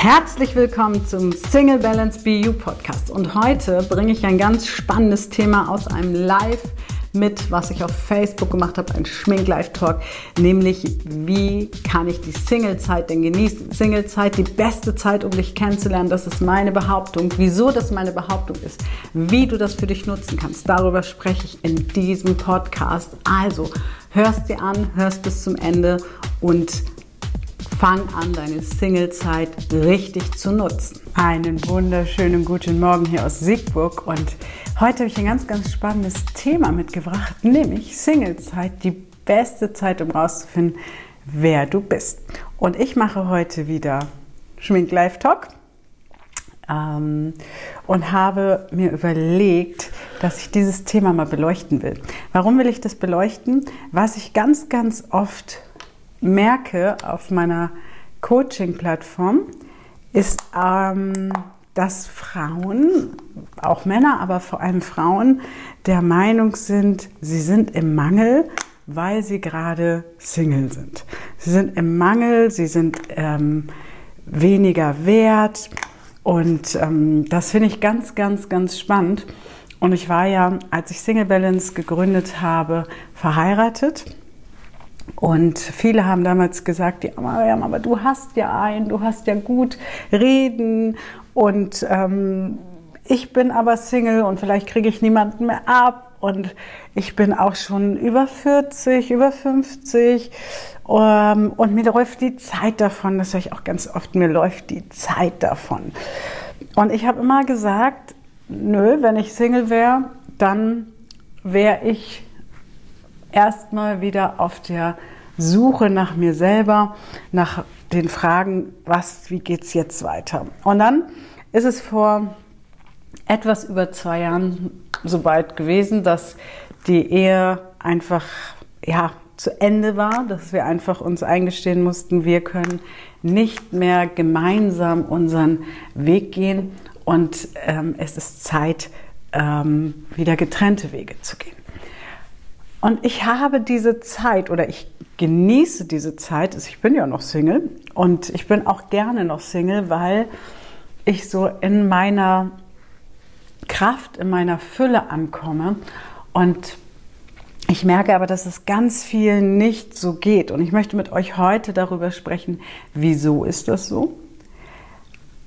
Herzlich willkommen zum Single Balance BU Podcast. Und heute bringe ich ein ganz spannendes Thema aus einem Live mit, was ich auf Facebook gemacht habe, ein Schmink-Live-Talk, nämlich wie kann ich die Single-Zeit denn genießen? Single-Zeit, die beste Zeit, um dich kennenzulernen, das ist meine Behauptung. Wieso das meine Behauptung ist, wie du das für dich nutzen kannst, darüber spreche ich in diesem Podcast. Also, hörst dir an, hörst bis zum Ende und fang an, deine Singlezeit richtig zu nutzen. Einen wunderschönen guten Morgen hier aus Siegburg und heute habe ich ein ganz, ganz spannendes Thema mitgebracht, nämlich Singlezeit, die beste Zeit, um rauszufinden, wer du bist. Und ich mache heute wieder Schmink Live Talk ähm, und habe mir überlegt, dass ich dieses Thema mal beleuchten will. Warum will ich das beleuchten? Was ich ganz, ganz oft merke auf meiner Coaching-Plattform, ist, ähm, dass Frauen, auch Männer, aber vor allem Frauen, der Meinung sind, sie sind im Mangel, weil sie gerade Single sind. Sie sind im Mangel, sie sind ähm, weniger wert und ähm, das finde ich ganz, ganz, ganz spannend. Und ich war ja, als ich Single Balance gegründet habe, verheiratet und viele haben damals gesagt, ja, Mariam, aber du hast ja einen, du hast ja gut reden. Und ähm, ich bin aber Single und vielleicht kriege ich niemanden mehr ab. Und ich bin auch schon über 40, über 50 ähm, und mir läuft die Zeit davon, das höre ich auch ganz oft, mir läuft die Zeit davon. Und ich habe immer gesagt, nö, wenn ich Single wäre, dann wäre ich erstmal wieder auf der Suche nach mir selber, nach den Fragen, was, wie geht's jetzt weiter? Und dann ist es vor etwas über zwei Jahren so weit gewesen, dass die Ehe einfach, ja, zu Ende war, dass wir einfach uns eingestehen mussten, wir können nicht mehr gemeinsam unseren Weg gehen und ähm, es ist Zeit, ähm, wieder getrennte Wege zu gehen. Und ich habe diese Zeit oder ich genieße diese Zeit. Also ich bin ja noch Single und ich bin auch gerne noch Single, weil ich so in meiner Kraft, in meiner Fülle ankomme und ich merke aber, dass es ganz viel nicht so geht. Und ich möchte mit euch heute darüber sprechen, wieso ist das so?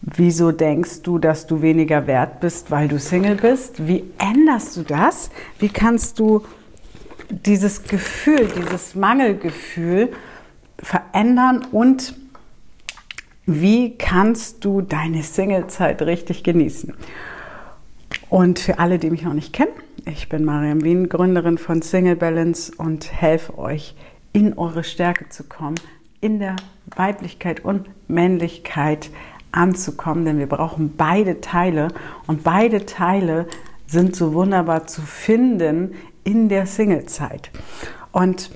Wieso denkst du, dass du weniger wert bist, weil du Single bist? Wie änderst du das? Wie kannst du dieses Gefühl, dieses Mangelgefühl verändern und wie kannst du deine Singlezeit richtig genießen? Und für alle, die mich noch nicht kennen, ich bin Mariam Wien, Gründerin von Single Balance und helfe euch, in eure Stärke zu kommen, in der Weiblichkeit und Männlichkeit anzukommen, denn wir brauchen beide Teile und beide Teile sind so wunderbar zu finden in der Singlezeit. Und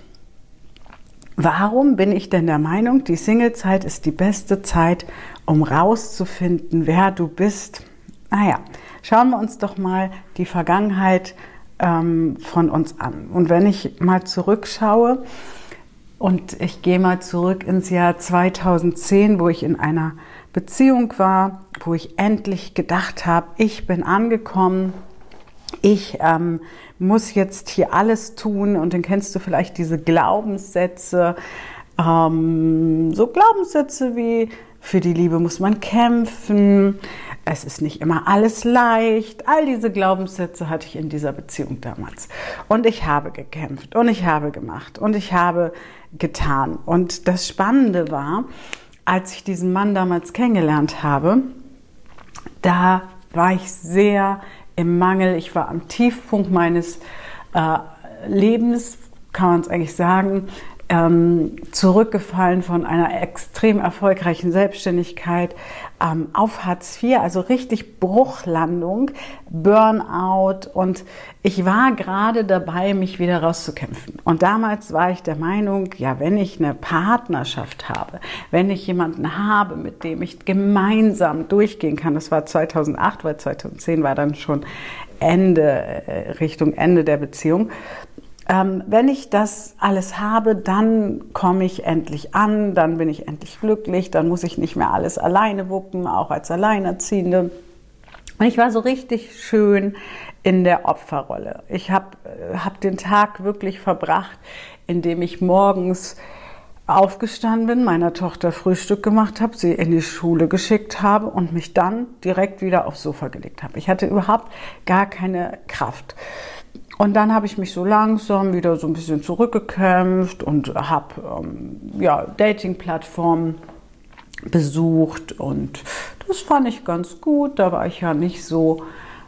warum bin ich denn der Meinung, die Singlezeit ist die beste Zeit, um rauszufinden, wer du bist? Naja, schauen wir uns doch mal die Vergangenheit ähm, von uns an. Und wenn ich mal zurückschaue, und ich gehe mal zurück ins Jahr 2010, wo ich in einer Beziehung war, wo ich endlich gedacht habe, ich bin angekommen, ich ähm, muss jetzt hier alles tun und dann kennst du vielleicht diese Glaubenssätze, ähm, so Glaubenssätze wie für die Liebe muss man kämpfen, es ist nicht immer alles leicht. All diese Glaubenssätze hatte ich in dieser Beziehung damals. Und ich habe gekämpft und ich habe gemacht und ich habe getan. Und das Spannende war, als ich diesen Mann damals kennengelernt habe, da war ich sehr im Mangel, ich war am Tiefpunkt meines äh, Lebens, kann man es eigentlich sagen, ähm, zurückgefallen von einer extrem erfolgreichen Selbstständigkeit ähm, auf Hartz IV, also richtig Bruchlandung, Burnout und ich war gerade dabei, mich wieder rauszukämpfen. Und damals war ich der Meinung, ja, wenn ich eine Partnerschaft habe, wenn ich jemanden habe, mit dem ich gemeinsam durchgehen kann, das war 2008, weil 2010 war dann schon Ende, äh, Richtung Ende der Beziehung, ähm, wenn ich das alles habe, dann komme ich endlich an, dann bin ich endlich glücklich, dann muss ich nicht mehr alles alleine wuppen, auch als Alleinerziehende. Und ich war so richtig schön in der Opferrolle. Ich habe hab den Tag wirklich verbracht, indem ich morgens aufgestanden bin, meiner Tochter Frühstück gemacht habe, sie in die Schule geschickt habe und mich dann direkt wieder aufs Sofa gelegt habe. Ich hatte überhaupt gar keine Kraft. Und dann habe ich mich so langsam wieder so ein bisschen zurückgekämpft und habe ähm, ja, Dating-Plattformen besucht und das fand ich ganz gut. Da war ich ja nicht so,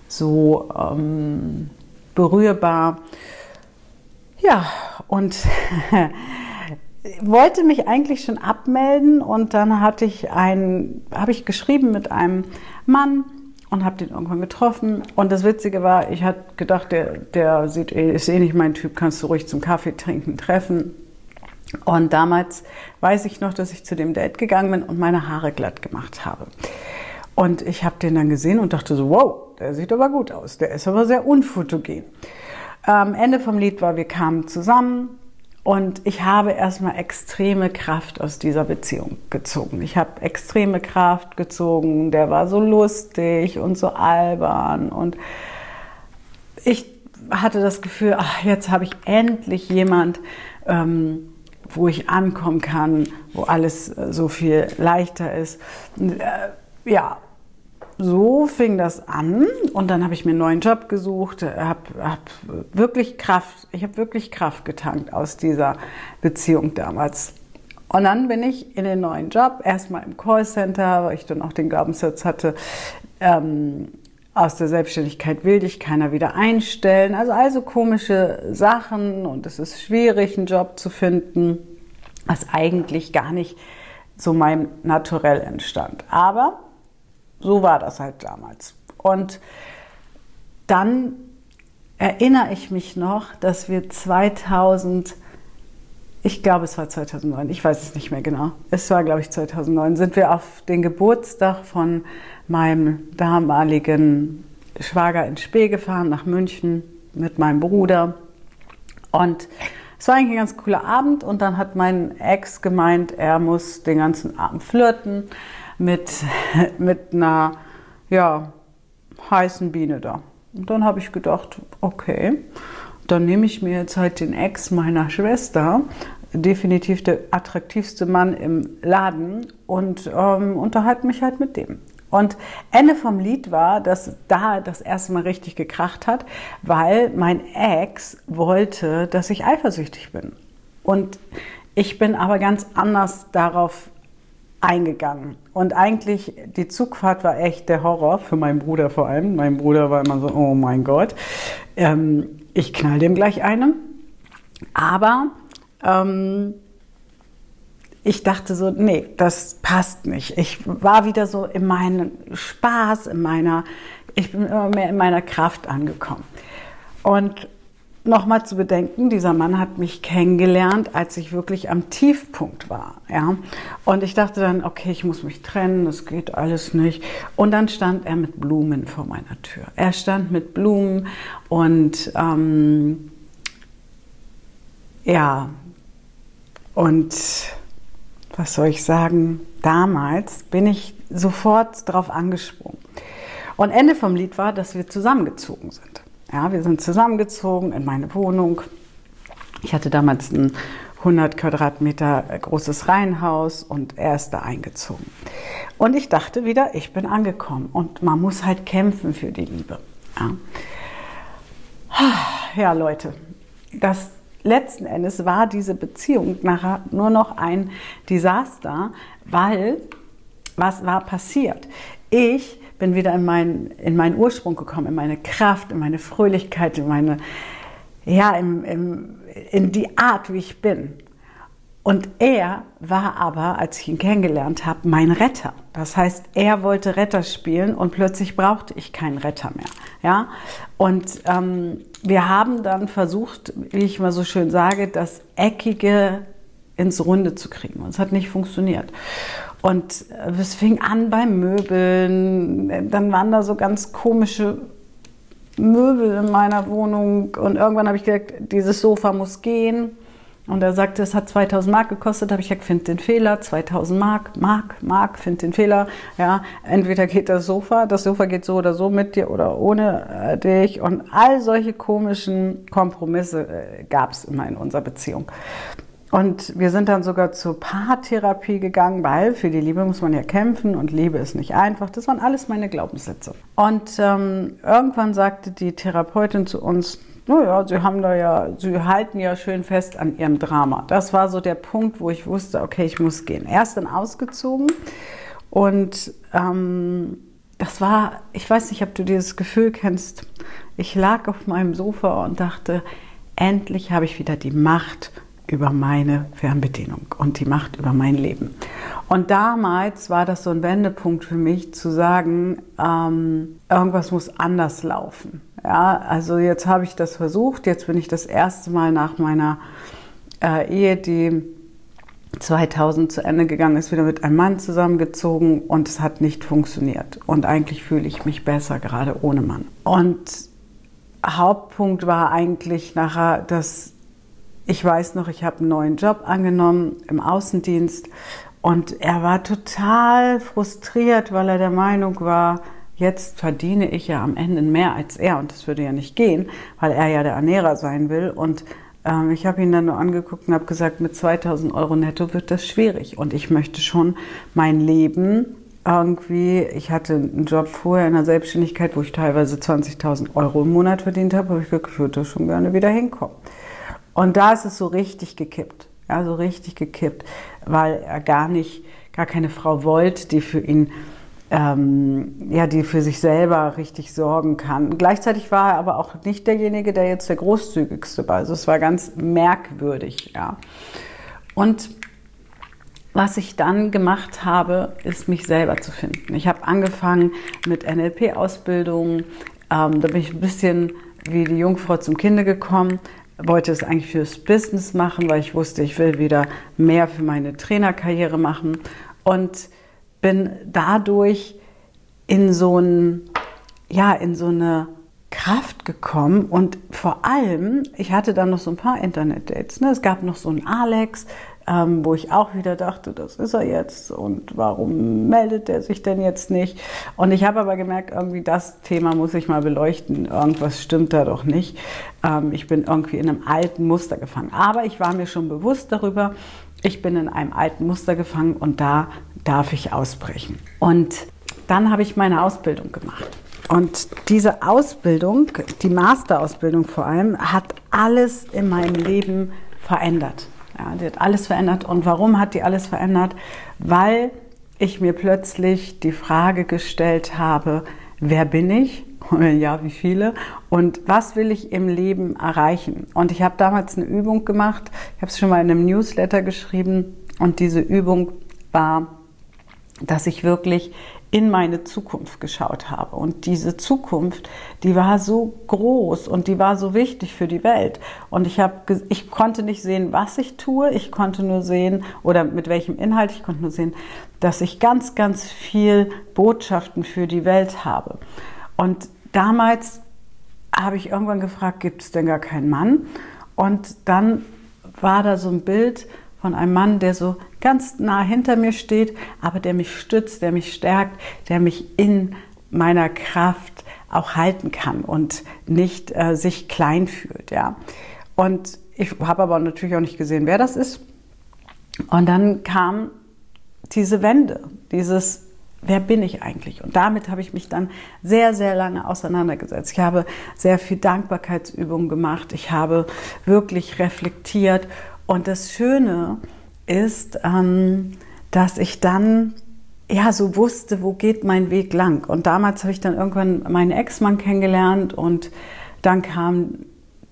so ähm, berührbar. Ja, und wollte mich eigentlich schon abmelden und dann hatte ich ein, habe ich geschrieben mit einem Mann, und habe den irgendwann getroffen. Und das Witzige war, ich hatte gedacht, der, der sieht, ist eh nicht mein Typ, kannst du ruhig zum Kaffee trinken treffen. Und damals weiß ich noch, dass ich zu dem Date gegangen bin und meine Haare glatt gemacht habe. Und ich habe den dann gesehen und dachte so, wow, der sieht aber gut aus, der ist aber sehr unfotogen. Am Ende vom Lied war, wir kamen zusammen und ich habe erstmal extreme Kraft aus dieser Beziehung gezogen. Ich habe extreme Kraft gezogen. Der war so lustig und so albern. Und ich hatte das Gefühl, ach, jetzt habe ich endlich jemand, ähm, wo ich ankommen kann, wo alles äh, so viel leichter ist. Äh, ja, so fing das an und dann habe ich mir einen neuen Job gesucht, habe hab wirklich Kraft, ich habe wirklich Kraft getankt aus dieser Beziehung damals. Und dann bin ich in den neuen Job, erstmal im Callcenter, weil ich dann auch den Glaubenssatz hatte, ähm, aus der Selbstständigkeit will dich keiner wieder einstellen. Also also komische Sachen und es ist schwierig, einen Job zu finden, was eigentlich gar nicht so meinem Naturell entstand. Aber so war das halt damals. Und dann erinnere ich mich noch, dass wir 2000, ich glaube es war 2009, ich weiß es nicht mehr genau, es war glaube ich 2009, sind wir auf den Geburtstag von meinem damaligen Schwager in Spee gefahren nach München mit meinem Bruder. Und es war eigentlich ein ganz cooler Abend und dann hat mein Ex gemeint, er muss den ganzen Abend flirten mit, mit einer ja, heißen Biene da. Und dann habe ich gedacht, okay, dann nehme ich mir jetzt halt den Ex meiner Schwester, definitiv der attraktivste Mann im Laden und ähm, unterhalte mich halt mit dem. Und Ende vom Lied war, dass da das erste Mal richtig gekracht hat, weil mein Ex wollte, dass ich eifersüchtig bin. Und ich bin aber ganz anders darauf eingegangen. Und eigentlich, die Zugfahrt war echt der Horror, für meinen Bruder vor allem. Mein Bruder war immer so, oh mein Gott, ähm, ich knall dem gleich eine. Aber ähm, ich dachte so, nee, das passt nicht. Ich war wieder so in meinem Spaß, in meiner, ich bin immer mehr in meiner Kraft angekommen. Und nochmal zu bedenken, dieser Mann hat mich kennengelernt, als ich wirklich am Tiefpunkt war. Ja? Und ich dachte dann, okay, ich muss mich trennen, das geht alles nicht. Und dann stand er mit Blumen vor meiner Tür. Er stand mit Blumen und ähm, ja, und was soll ich sagen, damals bin ich sofort drauf angesprungen. Und Ende vom Lied war, dass wir zusammengezogen sind. Ja, wir sind zusammengezogen in meine Wohnung. Ich hatte damals ein 100 Quadratmeter großes Reihenhaus und er ist da eingezogen. Und ich dachte wieder, ich bin angekommen und man muss halt kämpfen für die Liebe. Ja, ja Leute, das letzten Endes war diese Beziehung nachher nur noch ein Desaster, weil was war passiert? Ich bin wieder in, mein, in meinen Ursprung gekommen, in meine Kraft, in meine Fröhlichkeit, in meine, ja, in, in, in die Art, wie ich bin. Und er war aber, als ich ihn kennengelernt habe, mein Retter. Das heißt, er wollte Retter spielen und plötzlich brauchte ich keinen Retter mehr. Ja? Und ähm, wir haben dann versucht, wie ich mal so schön sage, das Eckige ins Runde zu kriegen. Und es hat nicht funktioniert. Und es fing an bei Möbeln, dann waren da so ganz komische Möbel in meiner Wohnung und irgendwann habe ich gesagt, dieses Sofa muss gehen. Und er sagte, es hat 2000 Mark gekostet. Da habe ich gesagt, find den Fehler. 2000 Mark, Mark, Mark, find den Fehler. Ja, entweder geht das Sofa, das Sofa geht so oder so mit dir oder ohne äh, dich. Und all solche komischen Kompromisse äh, gab es immer in unserer Beziehung. Und wir sind dann sogar zur Paartherapie gegangen, weil für die Liebe muss man ja kämpfen und Liebe ist nicht einfach. Das waren alles meine Glaubenssätze. Und ähm, irgendwann sagte die Therapeutin zu uns, naja, sie haben da ja, sie halten ja schön fest an ihrem Drama. Das war so der Punkt, wo ich wusste, okay, ich muss gehen. Erst dann ausgezogen und ähm, das war, ich weiß nicht, ob du dieses Gefühl kennst. Ich lag auf meinem Sofa und dachte, endlich habe ich wieder die Macht über meine Fernbedienung und die Macht über mein Leben. Und damals war das so ein Wendepunkt für mich zu sagen, ähm, irgendwas muss anders laufen. Ja, also jetzt habe ich das versucht, jetzt bin ich das erste Mal nach meiner äh, Ehe, die 2000 zu Ende gegangen ist, wieder mit einem Mann zusammengezogen und es hat nicht funktioniert. Und eigentlich fühle ich mich besser, gerade ohne Mann. Und Hauptpunkt war eigentlich nachher, dass ich weiß noch, ich habe einen neuen Job angenommen im Außendienst und er war total frustriert, weil er der Meinung war, jetzt verdiene ich ja am Ende mehr als er und das würde ja nicht gehen, weil er ja der Ernährer sein will und ähm, ich habe ihn dann nur angeguckt und habe gesagt, mit 2000 Euro netto wird das schwierig und ich möchte schon mein Leben irgendwie, ich hatte einen Job vorher in der Selbstständigkeit, wo ich teilweise 20.000 Euro im Monat verdient habe, habe ich gesagt, ich würde schon gerne wieder hinkommen. Und da ist es so richtig gekippt. Ja, so richtig gekippt, weil er gar nicht, gar keine Frau wollte, die für ihn, ähm, ja, die für sich selber richtig sorgen kann. Gleichzeitig war er aber auch nicht derjenige, der jetzt der großzügigste war. Also es war ganz merkwürdig, ja. Und was ich dann gemacht habe, ist mich selber zu finden. Ich habe angefangen mit NLP-Ausbildung. Ähm, da bin ich ein bisschen wie die Jungfrau zum Kinde gekommen wollte es eigentlich fürs Business machen, weil ich wusste, ich will wieder mehr für meine Trainerkarriere machen und bin dadurch in so ein, ja, in so eine Kraft gekommen und vor allem, ich hatte dann noch so ein paar Internet-Dates. Ne? Es gab noch so einen Alex, ähm, wo ich auch wieder dachte, das ist er jetzt und warum meldet er sich denn jetzt nicht? Und ich habe aber gemerkt, irgendwie das Thema muss ich mal beleuchten. Irgendwas stimmt da doch nicht. Ähm, ich bin irgendwie in einem alten Muster gefangen. Aber ich war mir schon bewusst darüber, ich bin in einem alten Muster gefangen und da darf ich ausbrechen. Und dann habe ich meine Ausbildung gemacht. Und diese Ausbildung, die Masterausbildung vor allem, hat alles in meinem Leben verändert. Ja, die hat alles verändert. Und warum hat die alles verändert? Weil ich mir plötzlich die Frage gestellt habe, wer bin ich? Ja, wie viele? Und was will ich im Leben erreichen? Und ich habe damals eine Übung gemacht. Ich habe es schon mal in einem Newsletter geschrieben. Und diese Übung war, dass ich wirklich in meine Zukunft geschaut habe. Und diese Zukunft, die war so groß und die war so wichtig für die Welt. Und ich, habe, ich konnte nicht sehen, was ich tue. Ich konnte nur sehen, oder mit welchem Inhalt, ich konnte nur sehen, dass ich ganz, ganz viel Botschaften für die Welt habe. Und damals habe ich irgendwann gefragt, gibt es denn gar keinen Mann? Und dann war da so ein Bild von einem Mann, der so ganz nah hinter mir steht, aber der mich stützt, der mich stärkt, der mich in meiner Kraft auch halten kann und nicht äh, sich klein fühlt, ja. Und ich habe aber natürlich auch nicht gesehen, wer das ist. Und dann kam diese Wende, dieses Wer bin ich eigentlich? Und damit habe ich mich dann sehr, sehr lange auseinandergesetzt. Ich habe sehr viel Dankbarkeitsübungen gemacht. Ich habe wirklich reflektiert. Und das Schöne ist, ähm, dass ich dann ja so wusste, wo geht mein Weg lang. Und damals habe ich dann irgendwann meinen Ex-Mann kennengelernt und dann kam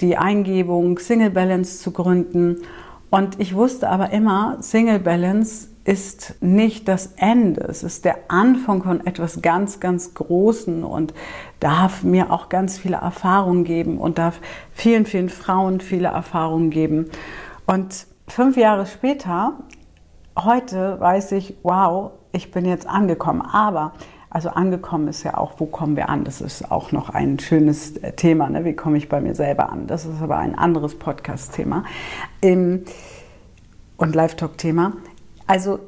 die Eingebung, Single Balance zu gründen. Und ich wusste aber immer, Single Balance ist nicht das Ende, es ist der Anfang von etwas ganz, ganz Großen und darf mir auch ganz viele Erfahrungen geben und darf vielen, vielen Frauen viele Erfahrungen geben. Und fünf Jahre später, heute weiß ich, wow, ich bin jetzt angekommen. Aber Also angekommen ist ja auch, wo kommen wir an? Das ist auch noch ein schönes äh, Thema. Ne? Wie komme ich bei mir selber an? Das ist aber ein anderes Podcast-Thema ähm, und Live-Talk-Thema. Also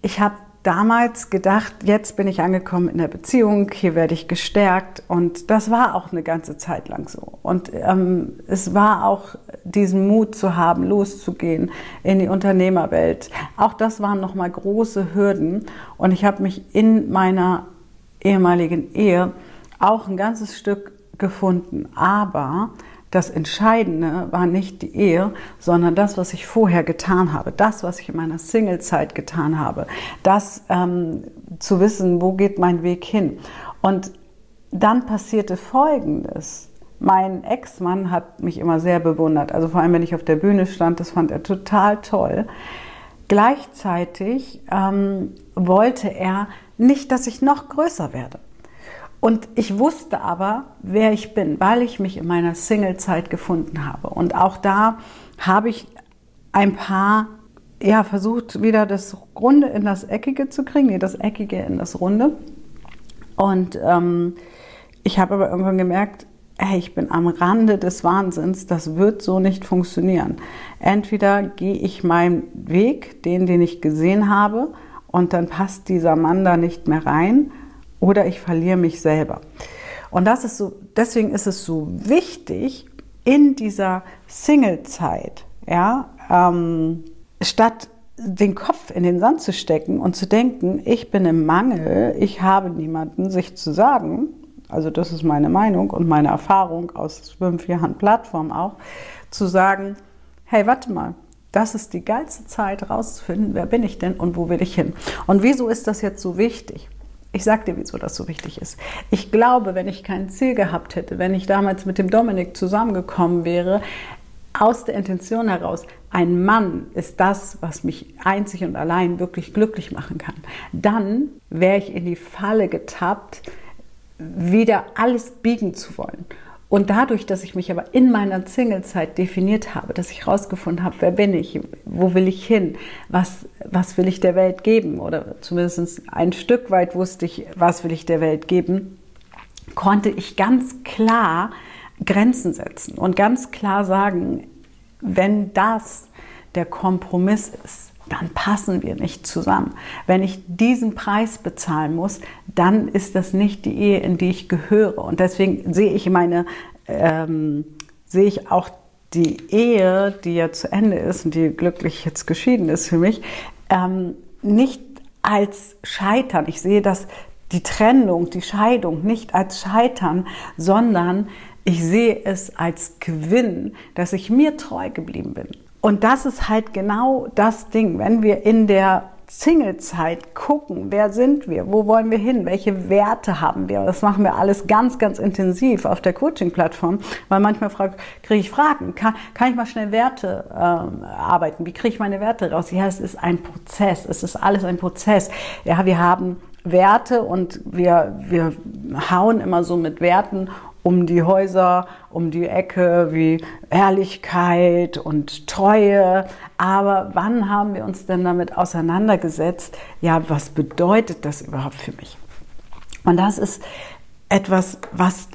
ich habe damals gedacht, jetzt bin ich angekommen in der Beziehung, hier werde ich gestärkt und das war auch eine ganze Zeit lang so. Und ähm, es war auch diesen Mut zu haben, loszugehen in die Unternehmerwelt. Auch das waren nochmal große Hürden und ich habe mich in meiner ehemaligen Ehe auch ein ganzes Stück gefunden, aber das Entscheidende war nicht die Ehe, sondern das, was ich vorher getan habe, das, was ich in meiner Singlezeit getan habe, das ähm, zu wissen, wo geht mein Weg hin. Und dann passierte Folgendes. Mein Ex-Mann hat mich immer sehr bewundert, also vor allem, wenn ich auf der Bühne stand, das fand er total toll. Gleichzeitig ähm, wollte er nicht, dass ich noch größer werde. Und ich wusste aber, wer ich bin, weil ich mich in meiner Single-Zeit gefunden habe. Und auch da habe ich ein paar, ja, versucht, wieder das Runde in das Eckige zu kriegen, nee, das Eckige in das Runde. Und ähm, ich habe aber irgendwann gemerkt, hey, ich bin am Rande des Wahnsinns, das wird so nicht funktionieren. Entweder gehe ich meinen Weg, den, den ich gesehen habe, und dann passt dieser Mann da nicht mehr rein, oder ich verliere mich selber. Und das ist so, deswegen ist es so wichtig, in dieser Single-Zeit, ja, ähm, statt den Kopf in den Sand zu stecken und zu denken, ich bin im Mangel, ich habe niemanden, sich zu sagen, also das ist meine Meinung und meine Erfahrung aus fünf Jahren Plattform auch, zu sagen, hey, warte mal, das ist die geilste Zeit rauszufinden, wer bin ich denn und wo will ich hin. Und wieso ist das jetzt so wichtig? Ich sag dir, wieso das so wichtig ist. Ich glaube, wenn ich kein Ziel gehabt hätte, wenn ich damals mit dem Dominik zusammengekommen wäre, aus der Intention heraus, ein Mann ist das, was mich einzig und allein wirklich glücklich machen kann, dann wäre ich in die Falle getappt, wieder alles biegen zu wollen und dadurch, dass ich mich aber in meiner Singlezeit definiert habe, dass ich herausgefunden habe, wer bin ich, wo will ich hin, was, was will ich der Welt geben oder zumindest ein Stück weit wusste ich, was will ich der Welt geben, konnte ich ganz klar Grenzen setzen und ganz klar sagen, wenn das der Kompromiss ist, dann passen wir nicht zusammen. Wenn ich diesen Preis bezahlen muss, dann ist das nicht die Ehe, in die ich gehöre. Und deswegen sehe ich meine, ähm, sehe ich auch die Ehe, die ja zu Ende ist und die glücklich jetzt geschieden ist für mich, ähm, nicht als Scheitern. Ich sehe das, die Trennung, die Scheidung nicht als Scheitern, sondern ich sehe es als Gewinn, dass ich mir treu geblieben bin. Und das ist halt genau das Ding, wenn wir in der Singlezeit gucken, wer sind wir, wo wollen wir hin, welche Werte haben wir. Das machen wir alles ganz, ganz intensiv auf der Coaching-Plattform, weil manchmal kriege ich Fragen, kann, kann ich mal schnell Werte ähm, arbeiten, wie kriege ich meine Werte raus? Ja, es ist ein Prozess, es ist alles ein Prozess. Ja, wir haben Werte und wir, wir hauen immer so mit Werten um die Häuser, um die Ecke wie Ehrlichkeit und Treue. Aber wann haben wir uns denn damit auseinandergesetzt? Ja, was bedeutet das überhaupt für mich? Und das ist etwas, was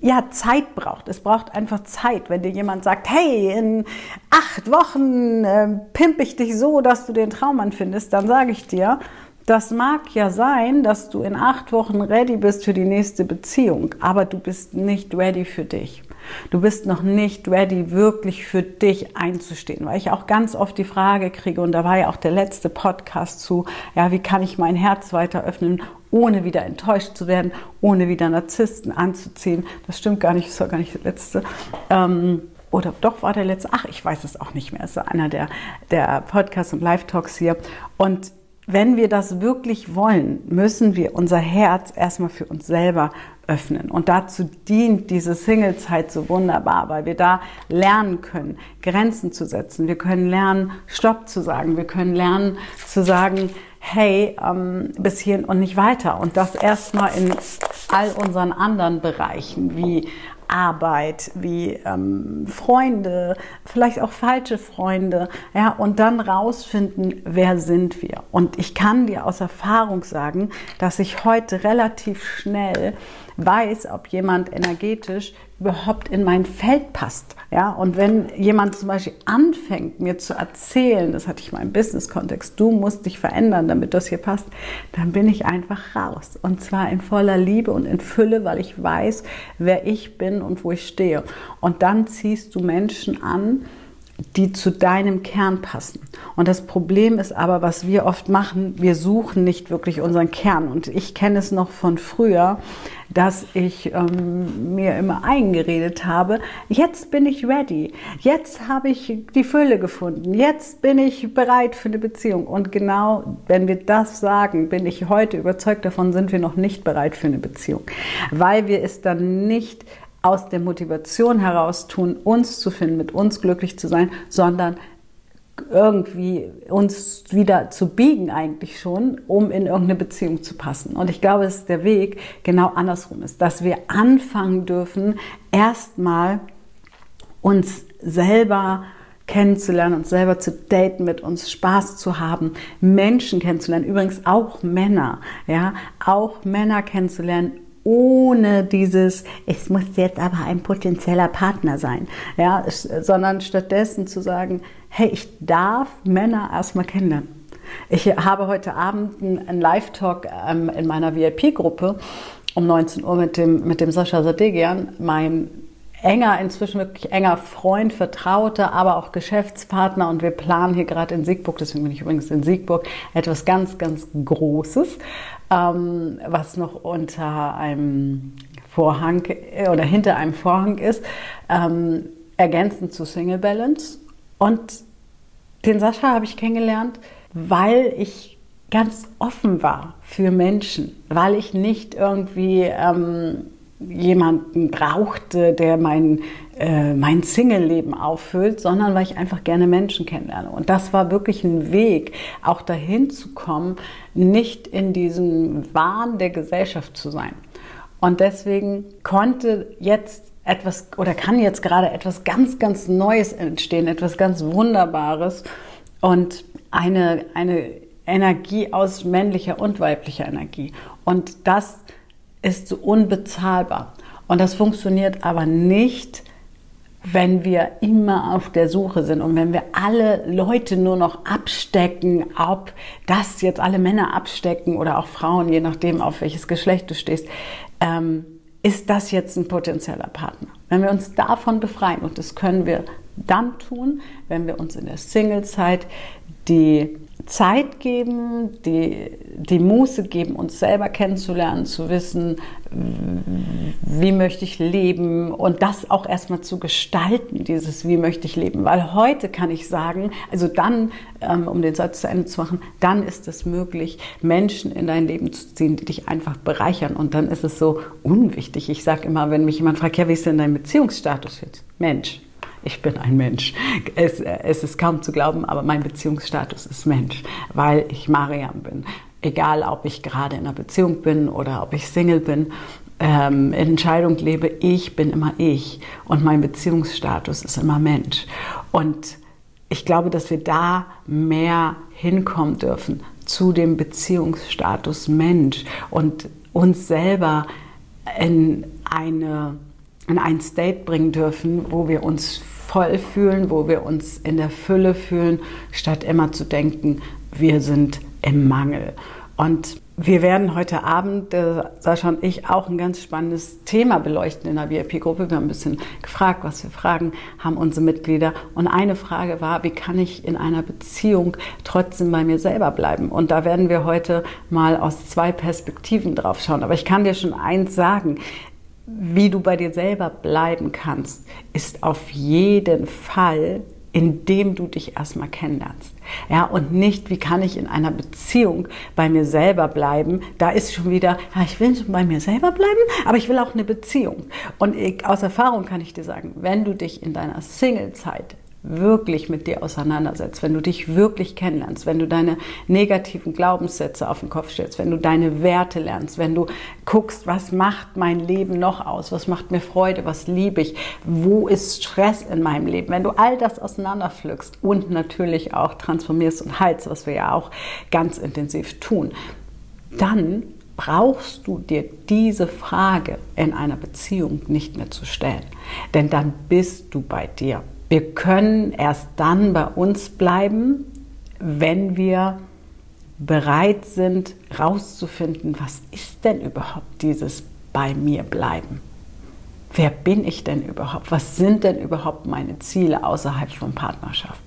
ja, Zeit braucht. Es braucht einfach Zeit. Wenn dir jemand sagt, hey, in acht Wochen äh, pimp ich dich so, dass du den Traummann findest, dann sage ich dir, das mag ja sein, dass du in acht Wochen ready bist für die nächste Beziehung, aber du bist nicht ready für dich. Du bist noch nicht ready, wirklich für dich einzustehen, weil ich auch ganz oft die Frage kriege, und da war ja auch der letzte Podcast zu, ja, wie kann ich mein Herz weiter öffnen, ohne wieder enttäuscht zu werden, ohne wieder Narzissten anzuziehen. Das stimmt gar nicht, das war gar nicht der letzte. Ähm, oder doch war der letzte, ach, ich weiß es auch nicht mehr, es ist einer der, der Podcasts und Live-Talks hier. Und wenn wir das wirklich wollen, müssen wir unser Herz erstmal für uns selber öffnen. Und dazu dient diese Singlezeit so wunderbar, weil wir da lernen können, Grenzen zu setzen. Wir können lernen, Stopp zu sagen. Wir können lernen zu sagen, hey, ähm, bis hierhin und nicht weiter. Und das erstmal in all unseren anderen Bereichen, wie Arbeit, wie ähm, Freunde, vielleicht auch falsche Freunde, ja, und dann rausfinden, wer sind wir. Und ich kann dir aus Erfahrung sagen, dass ich heute relativ schnell weiß, ob jemand energetisch überhaupt in mein Feld passt. Ja, und wenn jemand zum Beispiel anfängt, mir zu erzählen, das hatte ich mal im Business-Kontext, du musst dich verändern, damit das hier passt, dann bin ich einfach raus. Und zwar in voller Liebe und in Fülle, weil ich weiß, wer ich bin und wo ich stehe. Und dann ziehst du Menschen an, die zu deinem Kern passen. Und das Problem ist aber, was wir oft machen, wir suchen nicht wirklich unseren Kern. Und ich kenne es noch von früher, dass ich ähm, mir immer eingeredet habe, jetzt bin ich ready, jetzt habe ich die Fülle gefunden, jetzt bin ich bereit für eine Beziehung. Und genau, wenn wir das sagen, bin ich heute überzeugt davon, sind wir noch nicht bereit für eine Beziehung, weil wir es dann nicht aus der Motivation heraus tun, uns zu finden, mit uns glücklich zu sein, sondern irgendwie uns wieder zu biegen eigentlich schon, um in irgendeine Beziehung zu passen. Und ich glaube, dass der Weg genau andersrum ist, dass wir anfangen dürfen, erstmal uns selber kennenzulernen, uns selber zu daten, mit uns Spaß zu haben, Menschen kennenzulernen, übrigens auch Männer, ja, auch Männer kennenzulernen, ohne dieses, es muss jetzt aber ein potenzieller Partner sein, ja, sondern stattdessen zu sagen, hey, ich darf Männer erstmal kennenlernen. Ich habe heute Abend einen Live-Talk ähm, in meiner VIP-Gruppe um 19 Uhr mit dem, mit dem Sascha Sadegian, mein enger, inzwischen wirklich enger Freund, Vertrauter, aber auch Geschäftspartner. Und wir planen hier gerade in Siegburg, deswegen bin ich übrigens in Siegburg, etwas ganz, ganz Großes, ähm, was noch unter einem Vorhang äh, oder hinter einem Vorhang ist, ähm, ergänzend zu Single Balance. Und den Sascha habe ich kennengelernt, weil ich ganz offen war für Menschen, weil ich nicht irgendwie ähm, jemanden brauchte, der mein, äh, mein Single-Leben auffüllt, sondern weil ich einfach gerne Menschen kennenlerne. Und das war wirklich ein Weg, auch dahin zu kommen, nicht in diesem Wahn der Gesellschaft zu sein. Und deswegen konnte jetzt etwas oder kann jetzt gerade etwas ganz, ganz Neues entstehen, etwas ganz Wunderbares und eine, eine Energie aus männlicher und weiblicher Energie. Und das ist so unbezahlbar. Und das funktioniert aber nicht, wenn wir immer auf der Suche sind und wenn wir alle Leute nur noch abstecken, ob das jetzt alle Männer abstecken oder auch Frauen, je nachdem, auf welches Geschlecht du stehst, ähm, ist das jetzt ein potenzieller Partner? Wenn wir uns davon befreien, und das können wir dann tun, wenn wir uns in der Single-Zeit die Zeit geben, die, die Muße geben, uns selber kennenzulernen, zu wissen, wie möchte ich leben und das auch erstmal zu gestalten, dieses wie möchte ich leben. Weil heute kann ich sagen, also dann, ähm, um den Satz zu Ende zu machen, dann ist es möglich, Menschen in dein Leben zu ziehen, die dich einfach bereichern. Und dann ist es so unwichtig. Ich sage immer, wenn mich jemand fragt, ja, wie ist denn dein Beziehungsstatus jetzt? Mensch ich bin ein Mensch. Es, es ist kaum zu glauben, aber mein Beziehungsstatus ist Mensch, weil ich Mariam bin. Egal, ob ich gerade in einer Beziehung bin oder ob ich Single bin, ähm, Entscheidung lebe, ich bin immer ich und mein Beziehungsstatus ist immer Mensch. Und ich glaube, dass wir da mehr hinkommen dürfen zu dem Beziehungsstatus Mensch und uns selber in eine in ein State bringen dürfen, wo wir uns voll fühlen, wo wir uns in der Fülle fühlen, statt immer zu denken, wir sind im Mangel. Und wir werden heute Abend, der Sascha und ich, auch ein ganz spannendes Thema beleuchten in der VIP-Gruppe. Wir haben ein bisschen gefragt, was für Fragen haben unsere Mitglieder. Und eine Frage war, wie kann ich in einer Beziehung trotzdem bei mir selber bleiben? Und da werden wir heute mal aus zwei Perspektiven drauf schauen. Aber ich kann dir schon eins sagen wie du bei dir selber bleiben kannst, ist auf jeden Fall, indem du dich erstmal kennenlernst. Ja, und nicht, wie kann ich in einer Beziehung bei mir selber bleiben? Da ist schon wieder, ja, ich will schon bei mir selber bleiben, aber ich will auch eine Beziehung. Und ich, aus Erfahrung kann ich dir sagen, wenn du dich in deiner Single-Zeit wirklich mit dir auseinandersetzt, wenn du dich wirklich kennenlernst, wenn du deine negativen Glaubenssätze auf den Kopf stellst, wenn du deine Werte lernst, wenn du guckst, was macht mein Leben noch aus, was macht mir Freude, was liebe ich, wo ist Stress in meinem Leben, wenn du all das auseinanderpflückst und natürlich auch transformierst und heilst, was wir ja auch ganz intensiv tun, dann brauchst du dir diese Frage in einer Beziehung nicht mehr zu stellen. Denn dann bist du bei dir. Wir können erst dann bei uns bleiben, wenn wir bereit sind, rauszufinden, was ist denn überhaupt dieses bei mir bleiben? Wer bin ich denn überhaupt? Was sind denn überhaupt meine Ziele außerhalb von Partnerschaft?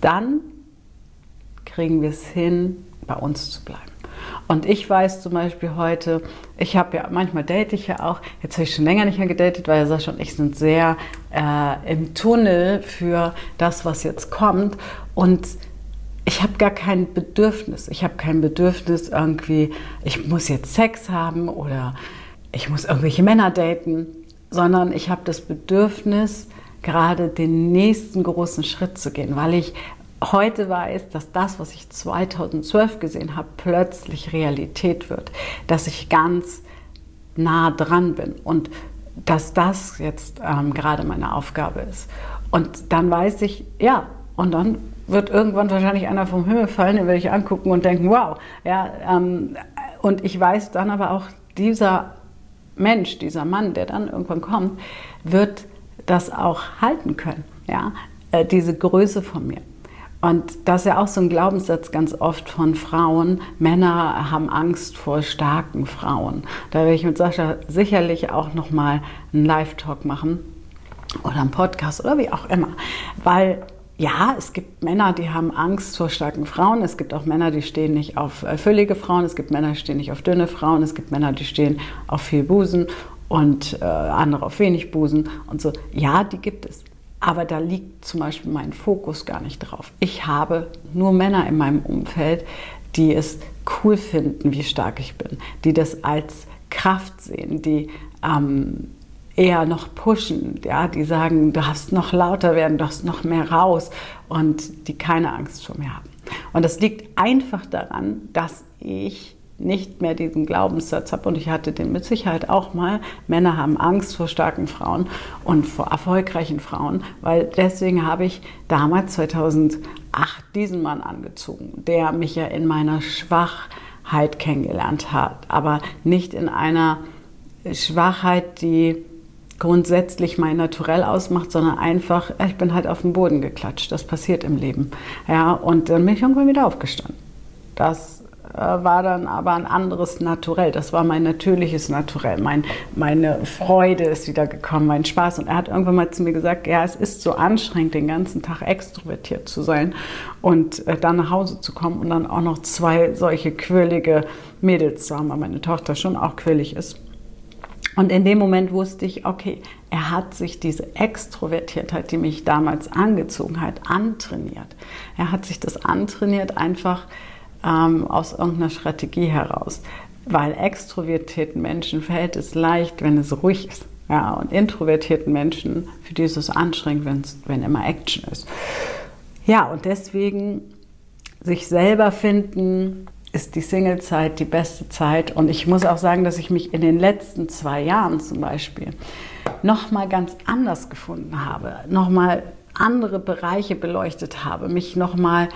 Dann kriegen wir es hin, bei uns zu bleiben. Und ich weiß zum Beispiel heute, ich habe ja, manchmal date ich ja auch, jetzt habe ich schon länger nicht mehr gedatet, weil Sascha und ich sind sehr äh, im Tunnel für das, was jetzt kommt. Und ich habe gar kein Bedürfnis. Ich habe kein Bedürfnis irgendwie, ich muss jetzt Sex haben oder ich muss irgendwelche Männer daten, sondern ich habe das Bedürfnis, gerade den nächsten großen Schritt zu gehen, weil ich heute weiß, dass das, was ich 2012 gesehen habe, plötzlich Realität wird, dass ich ganz nah dran bin und dass das jetzt ähm, gerade meine Aufgabe ist. Und dann weiß ich, ja, und dann wird irgendwann wahrscheinlich einer vom Himmel fallen, den werde ich angucken und denken, wow, ja, ähm, und ich weiß dann aber auch, dieser Mensch, dieser Mann, der dann irgendwann kommt, wird das auch halten können, ja, äh, diese Größe von mir. Und das ist ja auch so ein Glaubenssatz ganz oft von Frauen. Männer haben Angst vor starken Frauen. Da werde ich mit Sascha sicherlich auch nochmal einen Live-Talk machen oder einen Podcast oder wie auch immer. Weil ja, es gibt Männer, die haben Angst vor starken Frauen. Es gibt auch Männer, die stehen nicht auf äh, füllige Frauen. Es gibt Männer, die stehen nicht auf dünne Frauen. Es gibt Männer, die stehen auf viel Busen und äh, andere auf wenig Busen und so. Ja, die gibt es. Aber da liegt zum Beispiel mein Fokus gar nicht drauf. Ich habe nur Männer in meinem Umfeld, die es cool finden, wie stark ich bin, die das als Kraft sehen, die ähm, eher noch pushen, ja, die sagen, du darfst noch lauter werden, du darfst noch mehr raus und die keine Angst vor mir haben. Und das liegt einfach daran, dass ich nicht mehr diesen Glaubenssatz habe und ich hatte den mit Sicherheit auch mal. Männer haben Angst vor starken Frauen und vor erfolgreichen Frauen, weil deswegen habe ich damals 2008 diesen Mann angezogen, der mich ja in meiner Schwachheit kennengelernt hat, aber nicht in einer Schwachheit, die grundsätzlich mein Naturell ausmacht, sondern einfach, ich bin halt auf den Boden geklatscht. Das passiert im Leben. Ja, und dann bin ich irgendwann wieder aufgestanden. Das war dann aber ein anderes Naturell. Das war mein natürliches Naturell. Mein, meine Freude ist wieder gekommen, mein Spaß. Und er hat irgendwann mal zu mir gesagt, ja, es ist so anstrengend, den ganzen Tag extrovertiert zu sein und äh, dann nach Hause zu kommen und dann auch noch zwei solche quirlige Mädels zu haben, weil meine Tochter schon auch quirlig ist. Und in dem Moment wusste ich, okay, er hat sich diese Extrovertiertheit, die mich damals angezogen hat, antrainiert. Er hat sich das antrainiert, einfach ähm, aus irgendeiner Strategie heraus. Weil extrovertierten Menschen fällt es leicht, wenn es ruhig ist. Ja, und introvertierten Menschen, für die ist es anstrengend, wenn immer Action ist. Ja, und deswegen sich selber finden, ist die Singlezeit die beste Zeit. Und ich muss auch sagen, dass ich mich in den letzten zwei Jahren zum Beispiel nochmal ganz anders gefunden habe, nochmal andere Bereiche beleuchtet habe, mich nochmal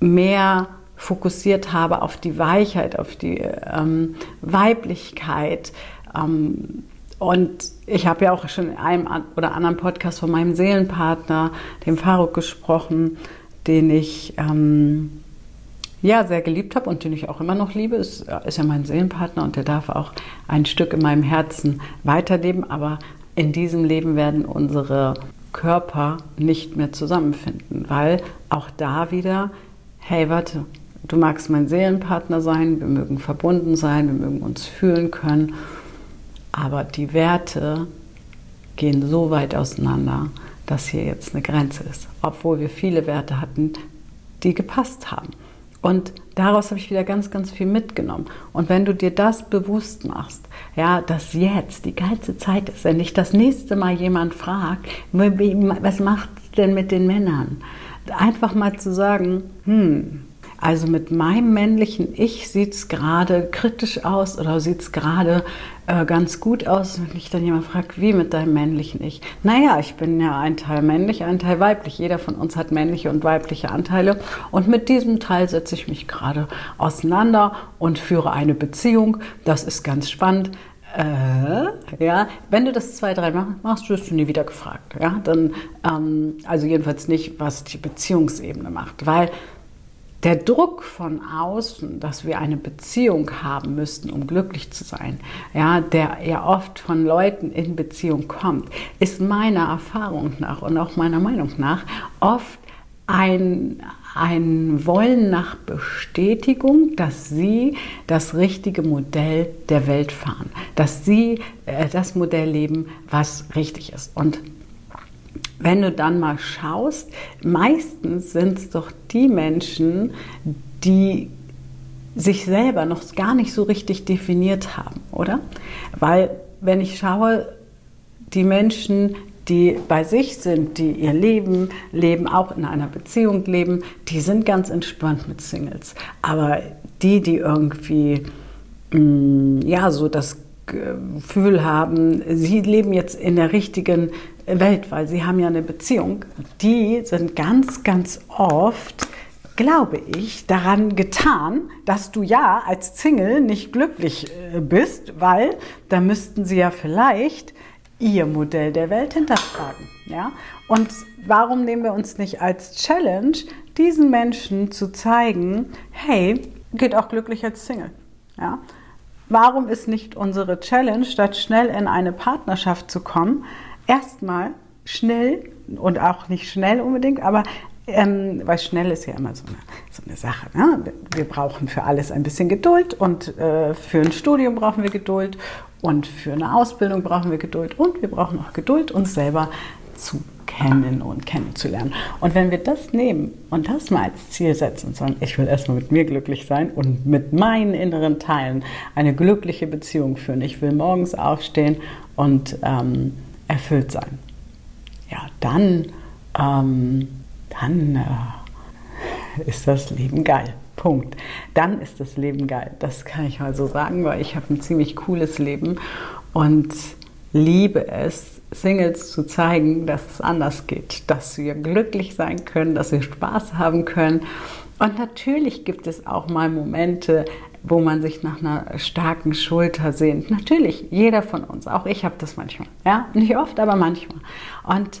mehr fokussiert habe auf die Weichheit, auf die ähm, Weiblichkeit. Ähm, und ich habe ja auch schon in einem oder anderen Podcast von meinem Seelenpartner, dem Faruk, gesprochen, den ich ähm, ja sehr geliebt habe und den ich auch immer noch liebe. Ist, ist ja mein Seelenpartner und der darf auch ein Stück in meinem Herzen weiterleben. Aber in diesem Leben werden unsere Körper nicht mehr zusammenfinden, weil auch da wieder, hey, warte, Du magst mein Seelenpartner sein, wir mögen verbunden sein, wir mögen uns fühlen können, aber die Werte gehen so weit auseinander, dass hier jetzt eine Grenze ist, obwohl wir viele Werte hatten, die gepasst haben. Und daraus habe ich wieder ganz, ganz viel mitgenommen. Und wenn du dir das bewusst machst, ja, dass jetzt die geilste Zeit ist, wenn dich das nächste Mal jemand fragt, was macht denn mit den Männern? Einfach mal zu sagen, hm, also mit meinem männlichen Ich sieht es gerade kritisch aus oder sieht es gerade äh, ganz gut aus. Wenn mich dann jemand fragt, wie mit deinem männlichen Ich? Naja, ich bin ja ein Teil männlich, ein Teil weiblich. Jeder von uns hat männliche und weibliche Anteile. Und mit diesem Teil setze ich mich gerade auseinander und führe eine Beziehung. Das ist ganz spannend. Äh, ja, wenn du das zwei, drei machst, wirst du nie wieder gefragt. Ja, dann, ähm, also jedenfalls nicht, was die Beziehungsebene macht, weil der Druck von außen, dass wir eine Beziehung haben müssten, um glücklich zu sein, ja, der ja oft von Leuten in Beziehung kommt, ist meiner Erfahrung nach und auch meiner Meinung nach oft ein, ein Wollen nach Bestätigung, dass sie das richtige Modell der Welt fahren, dass sie äh, das Modell leben, was richtig ist. Und wenn du dann mal schaust, meistens sind es doch die Menschen, die sich selber noch gar nicht so richtig definiert haben, oder? Weil wenn ich schaue, die Menschen, die bei sich sind, die ihr Leben leben, auch in einer Beziehung leben, die sind ganz entspannt mit Singles. Aber die, die irgendwie, mh, mm, ja, so das Gefühl haben, sie leben jetzt in der richtigen Welt, weil sie haben ja eine Beziehung, die sind ganz, ganz oft, glaube ich, daran getan, dass du ja als Single nicht glücklich äh, bist, weil da müssten sie ja vielleicht ihr Modell der Welt hinterfragen. Ja? Und warum nehmen wir uns nicht als Challenge, diesen Menschen zu zeigen, hey, geht auch glücklich als Single. Ja? Warum ist nicht unsere Challenge, statt schnell in eine Partnerschaft zu kommen, erstmal schnell und auch nicht schnell unbedingt, aber ähm, weil schnell ist ja immer so eine, so eine Sache. Ne? Wir brauchen für alles ein bisschen Geduld und äh, für ein Studium brauchen wir Geduld und für eine Ausbildung brauchen wir Geduld und wir brauchen auch Geduld, uns selber zu kennen und kennenzulernen. Und wenn wir das nehmen und das mal als Ziel setzen und sagen, ich will erstmal mit mir glücklich sein und mit meinen inneren Teilen eine glückliche Beziehung führen. Ich will morgens aufstehen und ähm, erfüllt sein. Ja, dann, ähm, dann äh, ist das Leben geil. Punkt. Dann ist das Leben geil. Das kann ich mal so sagen, weil ich habe ein ziemlich cooles Leben und liebe es, Singles zu zeigen, dass es anders geht, dass wir glücklich sein können, dass wir Spaß haben können. Und natürlich gibt es auch mal Momente, wo man sich nach einer starken Schulter sehnt. Natürlich, jeder von uns, auch ich habe das manchmal. Ja, nicht oft, aber manchmal. Und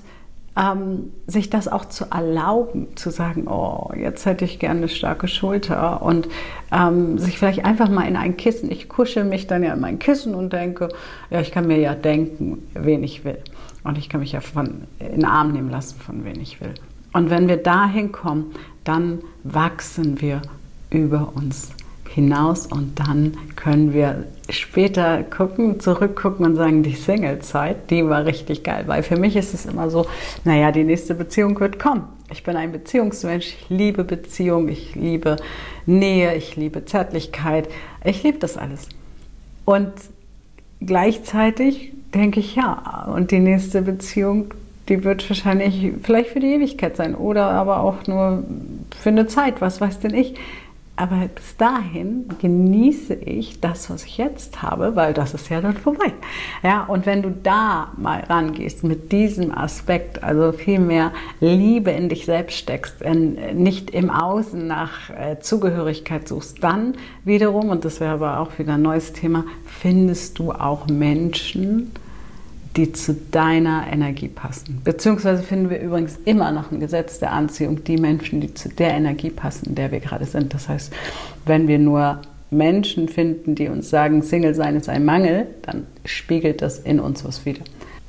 ähm, sich das auch zu erlauben, zu sagen, oh, jetzt hätte ich gerne eine starke Schulter und ähm, sich vielleicht einfach mal in ein Kissen, ich kusche mich dann ja in mein Kissen und denke, ja, ich kann mir ja denken, wen ich will. Und ich kann mich ja von, in den Arm nehmen lassen, von wen ich will. Und wenn wir dahin kommen, dann wachsen wir über uns hinaus und dann können wir später gucken, zurückgucken und sagen, die Single-Zeit, die war richtig geil. Weil für mich ist es immer so, naja, die nächste Beziehung wird kommen. Ich bin ein Beziehungsmensch, ich liebe Beziehung, ich liebe Nähe, ich liebe Zärtlichkeit, ich liebe das alles. Und gleichzeitig denke ich, ja, und die nächste Beziehung, die wird wahrscheinlich vielleicht für die Ewigkeit sein oder aber auch nur für eine Zeit, was weiß denn ich. Aber bis dahin genieße ich das, was ich jetzt habe, weil das ist ja dann vorbei. Ja, und wenn du da mal rangehst mit diesem Aspekt, also viel mehr Liebe in dich selbst steckst, nicht im Außen nach äh, Zugehörigkeit suchst, dann wiederum, und das wäre aber auch wieder ein neues Thema, findest du auch Menschen, die zu deiner Energie passen. Beziehungsweise finden wir übrigens immer noch ein Gesetz der Anziehung, die Menschen, die zu der Energie passen, in der wir gerade sind. Das heißt, wenn wir nur Menschen finden, die uns sagen, Single sein ist ein Mangel, dann spiegelt das in uns was wieder.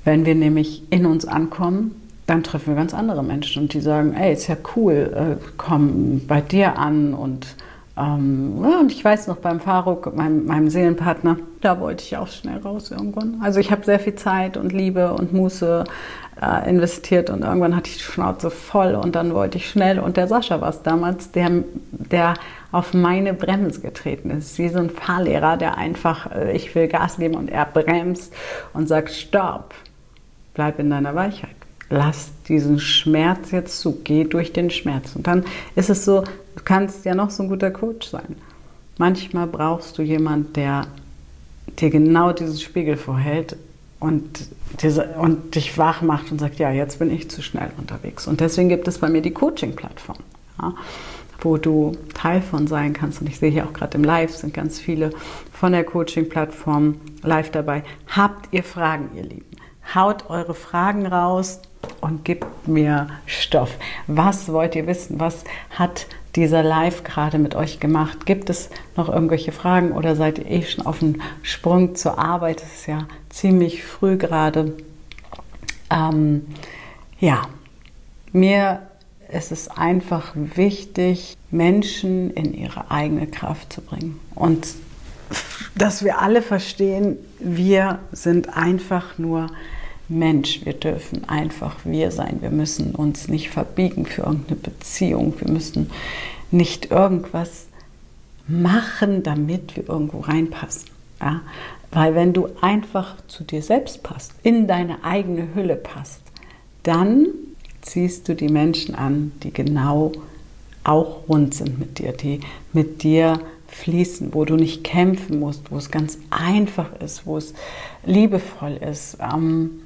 Wenn wir nämlich in uns ankommen, dann treffen wir ganz andere Menschen und die sagen, ey, ist ja cool, äh, komm bei dir an und ähm, und ich weiß noch beim Faruk, meinem, meinem, Seelenpartner, da wollte ich auch schnell raus irgendwann. Also ich habe sehr viel Zeit und Liebe und Muße äh, investiert und irgendwann hatte ich die Schnauze voll und dann wollte ich schnell. Und der Sascha war es damals, der, der auf meine Bremse getreten ist. Wie so ein Fahrlehrer, der einfach, äh, ich will Gas geben und er bremst und sagt, stopp, bleib in deiner Weichheit. Lass diesen Schmerz jetzt zu, geh durch den Schmerz. Und dann ist es so, du kannst ja noch so ein guter Coach sein. Manchmal brauchst du jemanden, der dir genau diesen Spiegel vorhält und, diese, und dich wach macht und sagt, ja, jetzt bin ich zu schnell unterwegs. Und deswegen gibt es bei mir die Coaching-Plattform, ja, wo du Teil von sein kannst. Und ich sehe hier auch gerade im Live sind ganz viele von der Coaching-Plattform live dabei. Habt ihr Fragen, ihr Lieben? Haut eure Fragen raus und gebt mir Stoff. Was wollt ihr wissen? Was hat dieser Live gerade mit euch gemacht? Gibt es noch irgendwelche Fragen oder seid ihr eh schon auf dem Sprung zur Arbeit? Es ist ja ziemlich früh gerade. Ähm, ja, mir ist es einfach wichtig, Menschen in ihre eigene Kraft zu bringen. Und dass wir alle verstehen, wir sind einfach nur Mensch, wir dürfen einfach wir sein. Wir müssen uns nicht verbiegen für irgendeine Beziehung. Wir müssen nicht irgendwas machen, damit wir irgendwo reinpassen. Ja? Weil wenn du einfach zu dir selbst passt, in deine eigene Hülle passt, dann ziehst du die Menschen an, die genau auch rund sind mit dir, die mit dir fließen, wo du nicht kämpfen musst, wo es ganz einfach ist, wo es liebevoll ist. Ähm,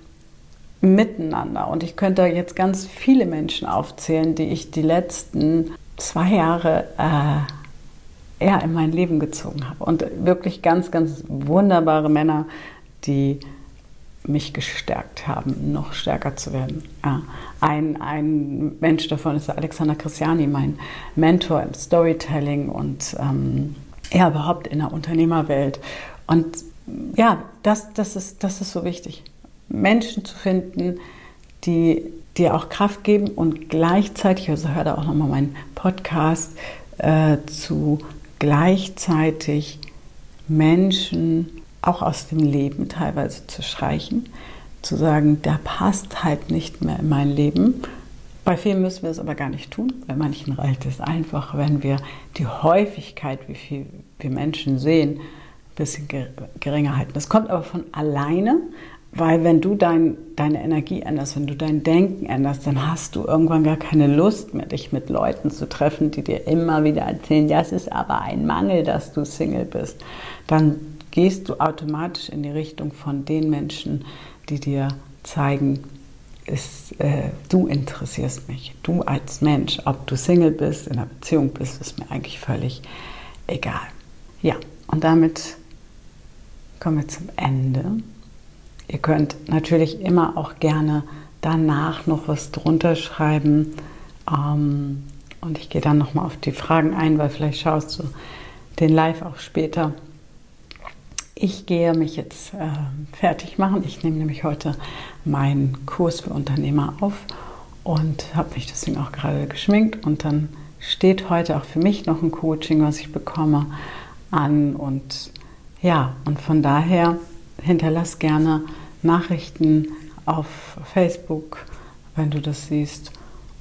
miteinander. Und ich könnte jetzt ganz viele Menschen aufzählen, die ich die letzten zwei Jahre äh, eher in mein Leben gezogen habe. Und wirklich ganz, ganz wunderbare Männer, die mich gestärkt haben, noch stärker zu werden. Ja. Ein, ein Mensch davon ist Alexander Christiani, mein Mentor im Storytelling und ähm, ja, überhaupt in der Unternehmerwelt. Und ja, das, das, ist, das ist so wichtig. Menschen zu finden, die dir auch Kraft geben und gleichzeitig, also hör da auch nochmal meinen Podcast äh, zu gleichzeitig Menschen auch aus dem Leben teilweise zu streichen, zu sagen, der passt halt nicht mehr in mein Leben. Bei vielen müssen wir es aber gar nicht tun. Bei manchen reicht es einfach, wenn wir die Häufigkeit, wie viel wir Menschen sehen, ein bisschen geringer halten. Das kommt aber von alleine, weil wenn du dein, deine Energie änderst, wenn du dein Denken änderst, dann hast du irgendwann gar keine Lust mehr, dich mit Leuten zu treffen, die dir immer wieder erzählen, das ist aber ein Mangel, dass du Single bist. Dann gehst du automatisch in die Richtung von den Menschen, die dir zeigen, ist, äh, du interessierst mich. Du als Mensch, ob du Single bist, in einer Beziehung bist, ist mir eigentlich völlig egal. Ja, und damit kommen wir zum Ende. Ihr könnt natürlich immer auch gerne danach noch was drunter schreiben. Ähm, und ich gehe dann nochmal auf die Fragen ein, weil vielleicht schaust du den Live auch später. Ich gehe mich jetzt äh, fertig machen. Ich nehme nämlich heute meinen Kurs für Unternehmer auf und habe mich deswegen auch gerade geschminkt. Und dann steht heute auch für mich noch ein Coaching, was ich bekomme, an. Und ja, und von daher hinterlass gerne Nachrichten auf Facebook, wenn du das siehst.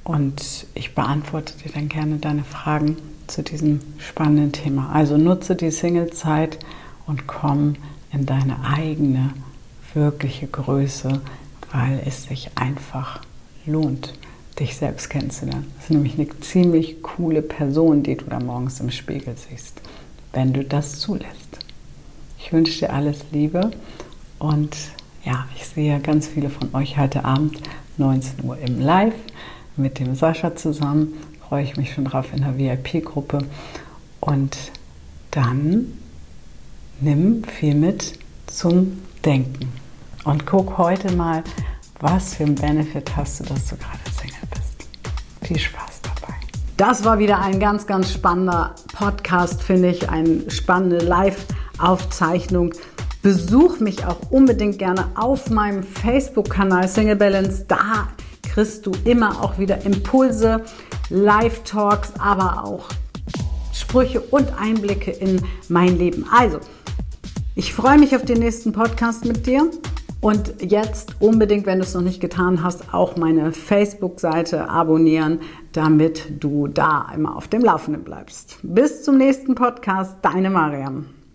Und ich beantworte dir dann gerne deine Fragen zu diesem spannenden Thema. Also nutze die Singlezeit und komm in deine eigene wirkliche Größe, weil es sich einfach lohnt, dich selbst kennenzulernen. Das ist nämlich eine ziemlich coole Person, die du da morgens im Spiegel siehst, wenn du das zulässt. Ich wünsche dir alles Liebe und ja, ich sehe ganz viele von euch heute Abend 19 Uhr im Live mit dem Sascha zusammen. Freue ich mich schon drauf in der VIP-Gruppe. Und dann nimm viel mit zum Denken. Und guck heute mal, was für ein Benefit hast du, dass du gerade Single bist. Viel Spaß dabei. Das war wieder ein ganz, ganz spannender Podcast, finde ich. Eine spannende Live-Aufzeichnung Besuch mich auch unbedingt gerne auf meinem Facebook-Kanal Single Balance. Da kriegst du immer auch wieder Impulse, Live-Talks, aber auch Sprüche und Einblicke in mein Leben. Also, ich freue mich auf den nächsten Podcast mit dir Und jetzt unbedingt, wenn du es noch nicht getan hast, auch meine Facebook-Seite abonnieren, damit du da immer auf dem Laufenden bleibst. Bis zum nächsten Podcast, deine Mariam.